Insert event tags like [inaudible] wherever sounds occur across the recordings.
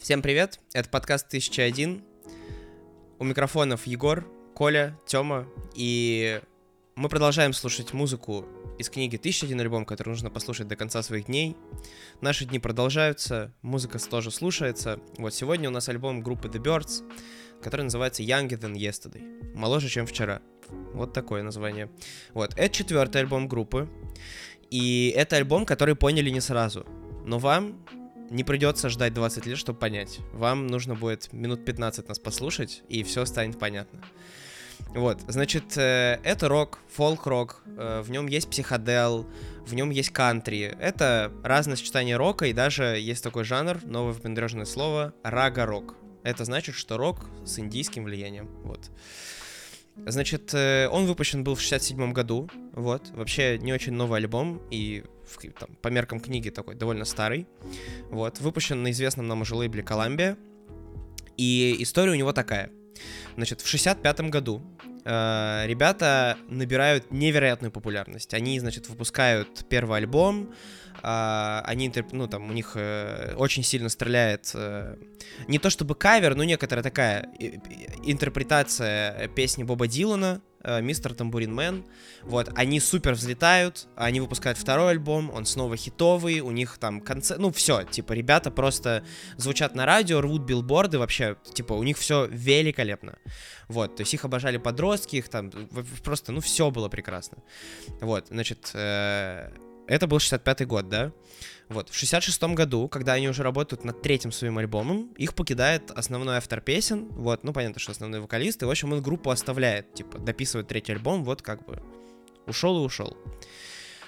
Всем привет, это подкаст 1001. У микрофонов Егор, Коля, Тёма, и мы продолжаем слушать музыку из книги «1001 альбом», который нужно послушать до конца своих дней. Наши дни продолжаются, музыка тоже слушается. Вот сегодня у нас альбом группы The Birds, который называется Younger Than Yesterday, моложе, чем вчера. Вот такое название. Вот, это четвертый альбом группы, и это альбом, который поняли не сразу. Но вам не придется ждать 20 лет, чтобы понять. Вам нужно будет минут 15 нас послушать, и все станет понятно. Вот, значит, э, это рок, фолк-рок, э, в нем есть психодел, в нем есть кантри. Это разное сочетание рока, и даже есть такой жанр, новое выпендрежное слово, рага-рок. Это значит, что рок с индийским влиянием, вот. Значит, э, он выпущен был в 67 году, вот. Вообще не очень новый альбом, и там, по меркам книги такой довольно старый. Вот. Выпущен на известном нам уже лейбле Columbia. И история у него такая. Значит, в 65 году э, ребята набирают невероятную популярность. Они, значит, выпускают первый альбом, Uh, они, ну, там, у них uh, очень сильно стреляет, uh, не то чтобы кавер, но некоторая такая интерпретация песни Боба Дилана, Мистер Тамбурин Мэн. Вот, они супер взлетают, они выпускают второй альбом, он снова хитовый, у них там концерт, ну все, типа, ребята просто звучат на радио, рвут билборды, вообще, типа, у них все великолепно. Вот, то есть их обожали подростки, их там, просто, ну, все было прекрасно. Вот, значит, э, это был 65-й год, да? Вот, в 66-м году, когда они уже работают над третьим своим альбомом, их покидает основной автор песен, вот, ну, понятно, что основной вокалист, и, в общем, он группу оставляет, типа, дописывает третий альбом, вот, как бы, ушел и ушел.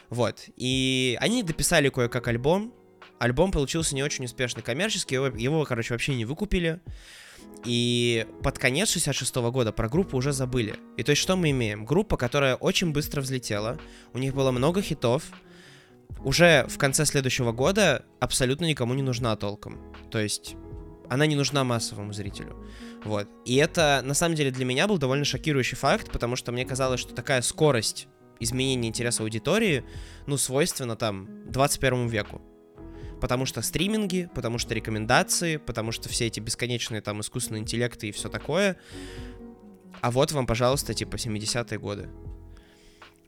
Вот, и они дописали кое-как альбом, альбом получился не очень успешный коммерчески, его, его короче, вообще не выкупили, и под конец 66 -го года про группу уже забыли. И то есть что мы имеем? Группа, которая очень быстро взлетела, у них было много хитов, уже в конце следующего года абсолютно никому не нужна толком. То есть она не нужна массовому зрителю. Вот. И это, на самом деле, для меня был довольно шокирующий факт, потому что мне казалось, что такая скорость изменения интереса аудитории, ну, свойственна там 21 веку. Потому что стриминги, потому что рекомендации, потому что все эти бесконечные там искусственные интеллекты и все такое. А вот вам, пожалуйста, типа 70-е годы.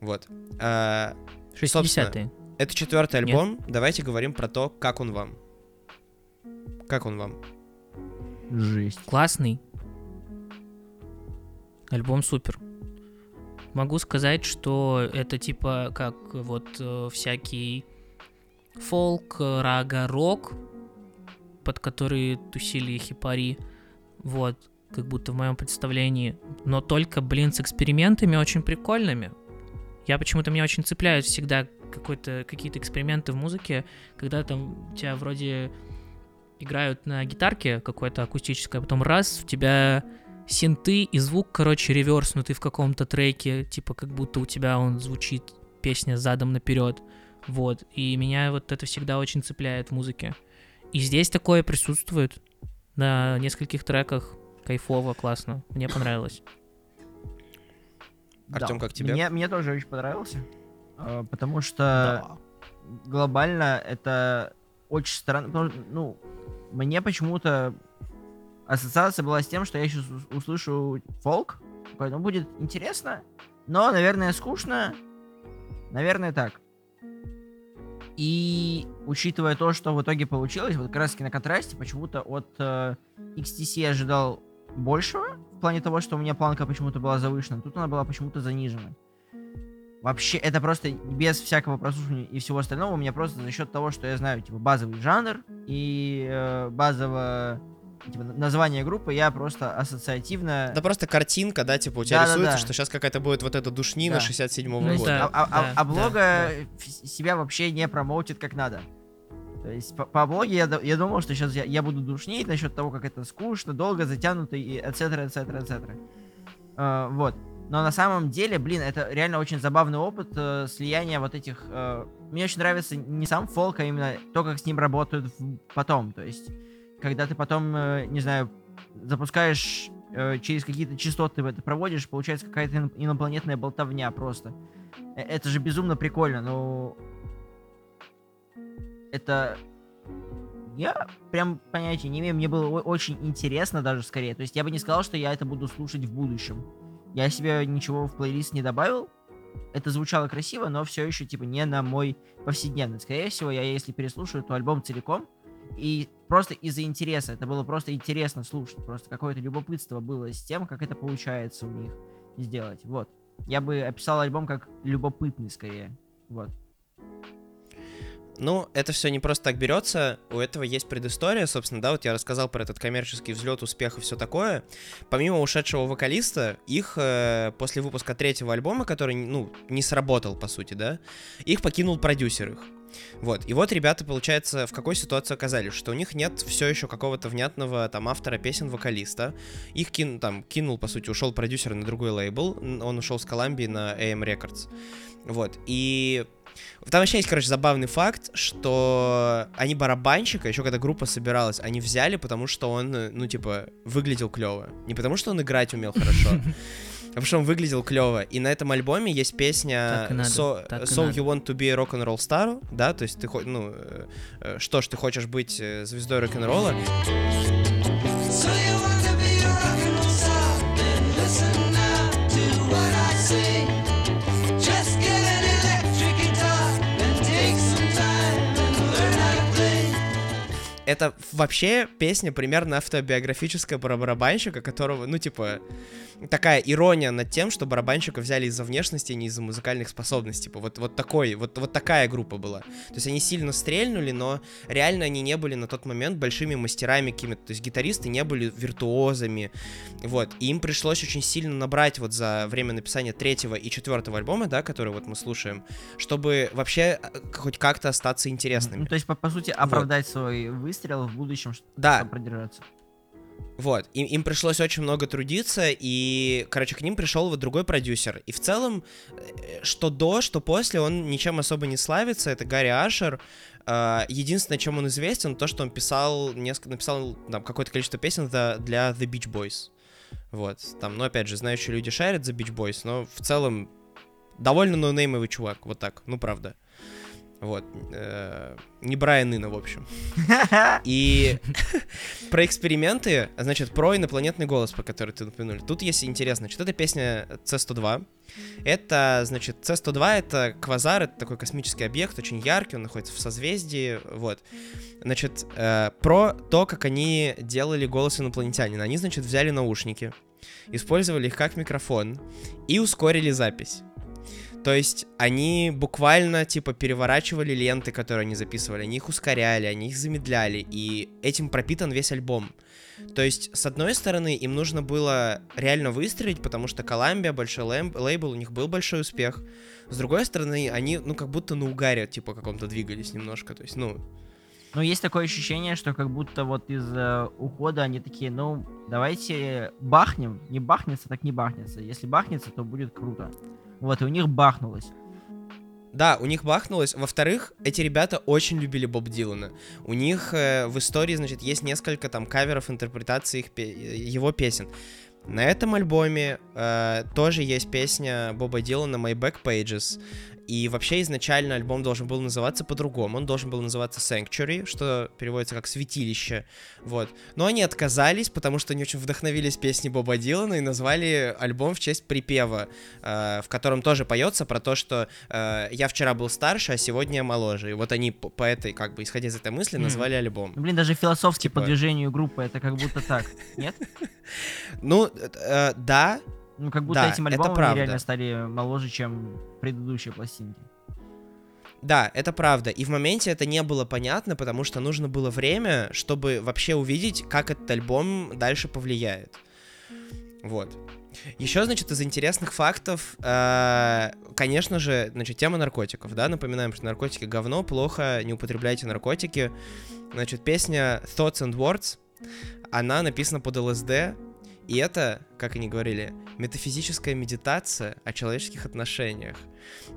Вот. А, 60-е. Это четвертый альбом. Нет? Давайте говорим про то, как он вам. Как он вам? Жесть. Классный. Альбом супер. Могу сказать, что это типа как вот э, всякий фолк, рага, рок, под который тусили хипари. Вот, как будто в моем представлении. Но только, блин, с экспериментами очень прикольными. Я почему-то меня очень цепляют всегда какой-то, какие-то эксперименты в музыке, когда там тебя вроде играют на гитарке какое-то акустическое, а потом раз, у тебя синты и звук, короче, реверснутый в каком-то треке, типа как будто у тебя он звучит, песня задом наперед, вот, и меня вот это всегда очень цепляет в музыке. И здесь такое присутствует на нескольких треках, кайфово, классно, мне понравилось. Артем, да. как тебе? Мне, мне тоже очень понравился. А, потому что да. глобально это очень странно. Ну, мне почему-то ассоциация была с тем, что я сейчас услышу фолк, поэтому будет интересно, но, наверное, скучно. Наверное, так. И учитывая то, что в итоге получилось, вот как раз на контрасте, почему-то от э, XTC я ожидал большего, в плане того, что у меня планка почему-то была завышена, тут она была почему-то занижена. Вообще, это просто без всякого прослушивания и всего остального, у меня просто за счет того, что я знаю, типа, базовый жанр и э, базовое типа, название группы, я просто ассоциативно... Да просто картинка, да, типа, у тебя да, рисуется, да, да. что сейчас какая-то будет вот эта душнина да. 67-го ну, года. Да, а, а, да, а блога да, да. себя вообще не промоутит как надо. То есть по, по блоге я, я думал, что сейчас я, я буду душнить насчет того, как это скучно, долго затянуто и etc, etc, etc. Uh, вот. Но на самом деле, блин, это реально очень забавный опыт э, слияния вот этих... Э, мне очень нравится не сам фолк, а именно то, как с ним работают в... потом. То есть, когда ты потом, э, не знаю, запускаешь э, через какие-то частоты это проводишь, получается какая-то инопланетная болтовня просто. Э, это же безумно прикольно, но... Это Я прям понятия не имею, мне было очень интересно даже скорее. То есть я бы не сказал, что я это буду слушать в будущем. Я себе ничего в плейлист не добавил. Это звучало красиво, но все еще типа не на мой повседневный. Скорее всего, я если переслушаю, то альбом целиком. И просто из-за интереса. Это было просто интересно слушать. Просто какое-то любопытство было с тем, как это получается у них сделать. Вот. Я бы описал альбом как любопытный скорее. Вот. Ну, это все не просто так берется, у этого есть предыстория, собственно, да, вот я рассказал про этот коммерческий взлет, успех и все такое. Помимо ушедшего вокалиста, их э, после выпуска третьего альбома, который, ну, не сработал, по сути, да, их покинул продюсер их. Вот, и вот ребята, получается, в какой ситуации оказались, что у них нет все еще какого-то внятного там автора песен вокалиста. Их кин, там, кинул, по сути, ушел продюсер на другой лейбл, он ушел с Колумбии на AM Records. Вот, и там вообще есть, короче, забавный факт, что они барабанщика, еще когда группа собиралась, они взяли, потому что он, ну, типа, выглядел клево. Не потому что он играть умел хорошо, [laughs] потому что он выглядел клево. И на этом альбоме есть песня надо, So, so. You Want to Be a Rock'n'Roll Star, да, то есть ты, хо- ну, э, э, что ж, ты хочешь быть э, звездой рок-н-ролла, So you want to be a star? Then listen now to what I say. Это вообще песня примерно автобиографическая про барабанщика, которого, ну, типа, такая ирония над тем, что барабанщика взяли из-за внешности, а не из-за музыкальных способностей. Типа, вот, вот такой, вот, вот такая группа была. То есть они сильно стрельнули, но реально они не были на тот момент большими мастерами какими-то. То есть гитаристы не были виртуозами. Вот. И им пришлось очень сильно набрать вот за время написания третьего и четвертого альбома, да, который вот мы слушаем, чтобы вообще э, хоть как-то остаться интересными. Ну, то есть, по, по сути, оправдать свой выстрел в будущем, чтобы Да, продержаться. Вот, им, им пришлось очень много трудиться, и, короче, к ним пришел вот другой продюсер. И в целом, э, что до, что после, он ничем особо не славится, это Гарри Ашер. Э, Единственное, чем он известен, то, что он писал, несколько, написал там, какое-то количество песен для, для The Beach Boys. Вот, там, ну, опять же, знающие люди шарят The Beach Boys, но в целом довольно ноунеймовый чувак, вот так, ну, правда. Вот, э, не Брайан Ина, в общем. [laughs] И [laughs] про эксперименты, значит, про инопланетный голос, по который ты упомянули. Тут есть интересно, значит, это песня C102. Это, значит, C102 это квазар, это такой космический объект, очень яркий, он находится в созвездии, вот. Значит, э, про то, как они делали голос инопланетянина. Они, значит, взяли наушники, использовали их как микрофон и ускорили запись. То есть они буквально типа переворачивали ленты, которые они записывали, они их ускоряли, они их замедляли, и этим пропитан весь альбом. То есть, с одной стороны, им нужно было реально выстрелить, потому что Columbia, большой лэм- лейбл, у них был большой успех. С другой стороны, они, ну, как будто на угаре, типа, каком-то двигались немножко. То есть, ну, Но есть такое ощущение, что как будто вот из э, ухода они такие, ну, давайте бахнем. Не бахнется, так не бахнется. Если бахнется, то будет круто. Вот, и у них бахнулось. Да, у них бахнулось. Во-вторых, эти ребята очень любили Боб Дилана. У них э, в истории, значит, есть несколько там каверов, интерпретаций их его песен. На этом альбоме э, тоже есть песня Боба Дилана «My Back Pages». И вообще изначально альбом должен был называться по-другому. Он должен был называться Sanctuary, что переводится как «святилище». Вот. Но они отказались, потому что они очень вдохновились песней Боба Дилана и назвали альбом в честь припева, э, в котором тоже поется про то, что э, я вчера был старше, а сегодня я моложе. И вот они по, по этой, как бы, исходя из этой мысли, назвали альбом. Ну, блин, даже философски Типа- по движению группы это как будто так. Нет? [laughs] Ну, э, да, Ну, как будто Да, этим альбомом они правда. реально стали моложе, чем предыдущие пластинки. Да, это правда. И в моменте это не было понятно, потому что нужно было время, чтобы вообще увидеть, как этот альбом дальше повлияет. Вот. Еще, значит, из интересных фактов, э, конечно же, значит, тема наркотиков, да, напоминаем, что наркотики говно, плохо, не употребляйте наркотики. Значит, песня Thoughts and Words, она написана под ЛСД, и это, как они говорили, метафизическая медитация о человеческих отношениях.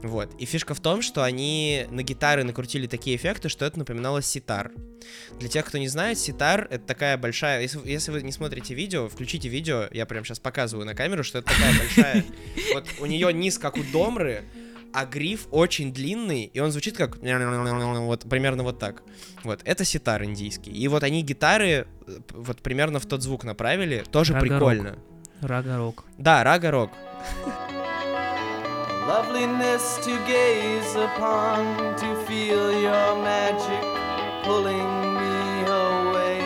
Вот. И фишка в том, что они на гитары накрутили такие эффекты, что это напоминало ситар. Для тех, кто не знает, ситар — это такая большая... Если, если вы не смотрите видео, включите видео, я прямо сейчас показываю на камеру, что это такая большая... [laughs] Вот у нее низ, как у домры, а гриф очень длинный, и он звучит как вот примерно вот так. Вот, это ситар индийский. И вот они гитары э, вот примерно в тот звук направили, тоже Рага-рок. прикольно. Рага-рок. Да, рага-рок. Loveliness to gaze upon, to feel your magic pulling me away.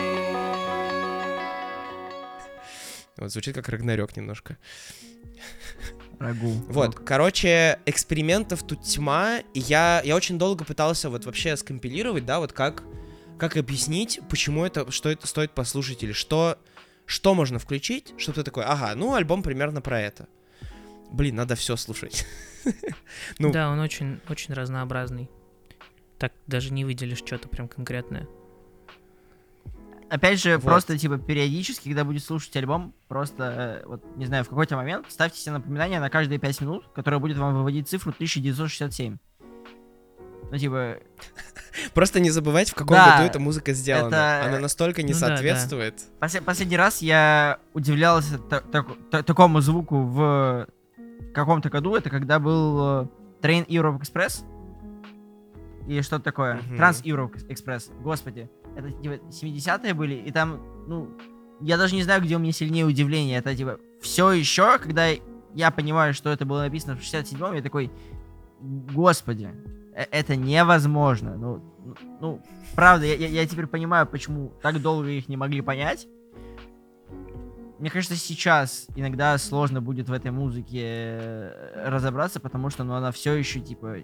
Вот, звучит как Рагнарёк немножко. Рагу. Вот, короче, экспериментов тут тьма, и я, я очень долго пытался вот вообще скомпилировать, да, вот как, как объяснить, почему это, что это стоит послушать, или что, что можно включить, чтобы ты такой, ага, ну, альбом примерно про это. Блин, надо все слушать. [laughs] Ну. Да, он очень, очень разнообразный. Так даже не выделишь что-то прям конкретное. Опять же, Вот. просто, типа, периодически, когда будете слушать альбом, просто, э, вот, не знаю, в какой-то момент ставьте себе напоминание на каждые 5 минут, которое будет вам выводить цифру 1967. Ну, типа, Просто не забывайте, в каком Да, году эта музыка сделана. это- Она настолько не Ну да, да. соответствует. После- последний раз я удивлялся та- так- та- такому звуку в каком-то году. Это когда был э, Train Europe Express. Или что-то такое. Trans Europe Express. Господи. Это типа 70-е были, и там, ну, я даже не знаю, где у меня сильнее удивление. Это типа все еще, когда я понимаю, что это было написано в 67-м, я такой, господи, э- это невозможно. Ну, ну, правда, я, я- я теперь понимаю, почему так долго их не могли понять. Мне кажется, сейчас иногда сложно будет в этой музыке э, разобраться, потому что ну, она все еще типа.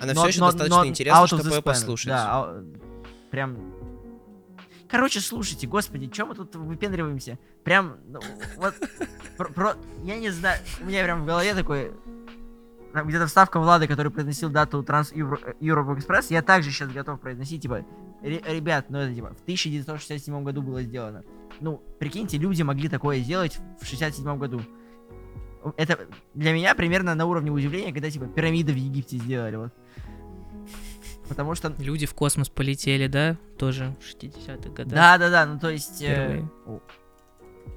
Она not- все еще not- достаточно not интересна, чтобы ее послушать. Да, а, прям. Короче, слушайте, господи, чем мы тут выпендриваемся? Прям, ну, вот, про- про- я не знаю, у меня прям в голове такой, там где-то вставка Влада, который произносил дату Транс Europe Express, я также сейчас готов произносить, типа, «Ре- ребят, ну это типа в 1967 году было сделано. Ну, прикиньте, люди могли такое сделать в 67 году. Это для меня примерно на уровне удивления, когда типа пирамиды в Египте сделали, вот. Потому что Люди в космос полетели, да? Тоже в 60-х годах. Да, да, да, ну то есть... э, о,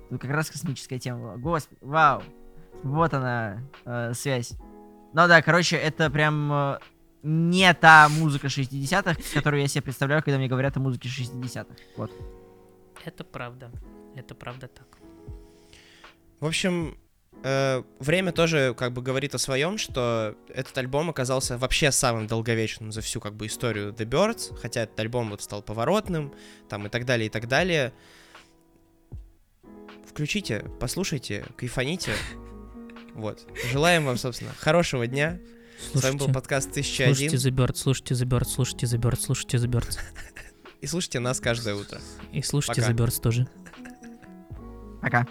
Тут как раз космическая тема была. Господи, вау. Вот она, э, связь. Ну да, короче, это прям э, не та музыка 60-х, которую я себе представляю, когда мне говорят о музыке 60-х. Вот. Это правда. Это правда так. В общем, время тоже как бы говорит о своем, что этот альбом оказался вообще самым долговечным за всю как бы историю The Birds, хотя этот альбом вот стал поворотным, там и так далее, и так далее. Включите, послушайте, кайфаните. Вот. Желаем вам, собственно, хорошего дня. С вами был Слушайте, подкаст слушайте 1001. The Bird, слушайте The Bird, слушайте The Bird, слушайте The Bird. [laughs] И слушайте нас каждое утро. И слушайте Пока. The Birds тоже. Пока.